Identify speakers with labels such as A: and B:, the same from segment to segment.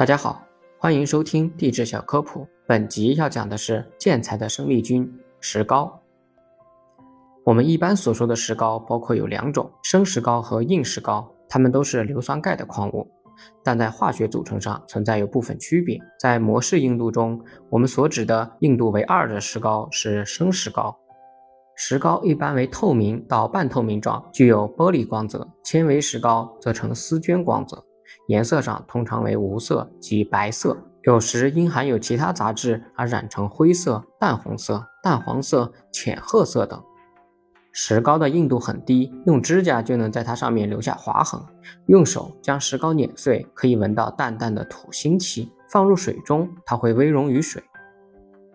A: 大家好，欢迎收听地质小科普。本集要讲的是建材的生力军——石膏。我们一般所说的石膏包括有两种：生石膏和硬石膏。它们都是硫酸钙的矿物，但在化学组成上存在有部分区别。在模式硬度中，我们所指的硬度为二的石膏是生石膏。石膏一般为透明到半透明状，具有玻璃光泽；纤维石膏则呈丝绢光泽，颜色上通常为无色及白色，有时因含有其他杂质而染成灰色、淡红色、淡黄色、浅褐色等。石膏的硬度很低，用指甲就能在它上面留下划痕。用手将石膏碾碎，可以闻到淡淡的土腥气。放入水中，它会微溶于水。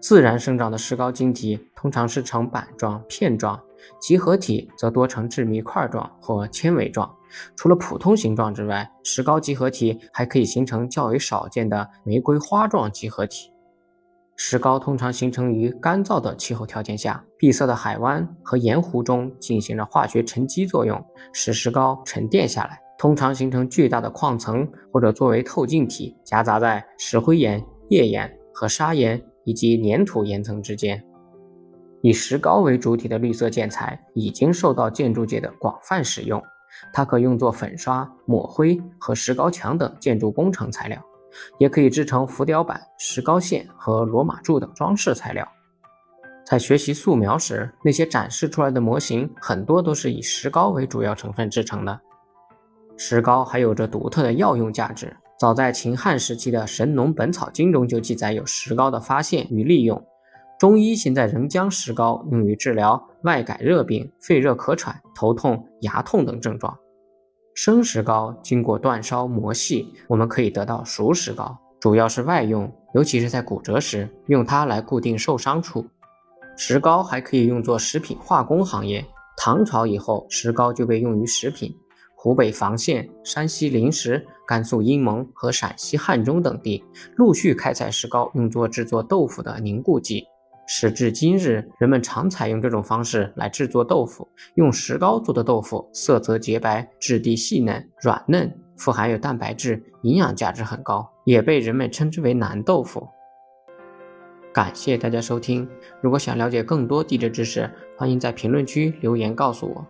A: 自然生长的石膏晶体通常是呈板状、片状，集合体则多呈致密块状或纤维状。除了普通形状之外，石膏集合体还可以形成较为少见的玫瑰花状集合体。石膏通常形成于干燥的气候条件下，闭塞的海湾和盐湖中进行着化学沉积作用，使石膏沉淀下来，通常形成巨大的矿层，或者作为透镜体夹杂在石灰岩、页岩和砂岩。以及粘土岩层之间，以石膏为主体的绿色建材已经受到建筑界的广泛使用。它可用作粉刷、抹灰和石膏墙等建筑工程材料，也可以制成浮雕板、石膏线和罗马柱等装饰材料。在学习素描时，那些展示出来的模型很多都是以石膏为主要成分制成的。石膏还有着独特的药用价值。早在秦汉时期的《神农本草经》中就记载有石膏的发现与利用。中医现在仍将石膏用于治疗外感热病、肺热咳喘、头痛、牙痛等症状。生石膏经过煅烧磨细，我们可以得到熟石膏，主要是外用，尤其是在骨折时用它来固定受伤处。石膏还可以用作食品化工行业。唐朝以后，石膏就被用于食品。湖北房县、山西临石、甘肃阴蒙和陕西汉中等地陆续开采石膏，用作制作豆腐的凝固剂。时至今日，人们常采用这种方式来制作豆腐。用石膏做的豆腐，色泽洁白，质地细嫩、软嫩，富含有蛋白质，营养价值很高，也被人们称之为南豆腐。感谢大家收听，如果想了解更多地质知识，欢迎在评论区留言告诉我。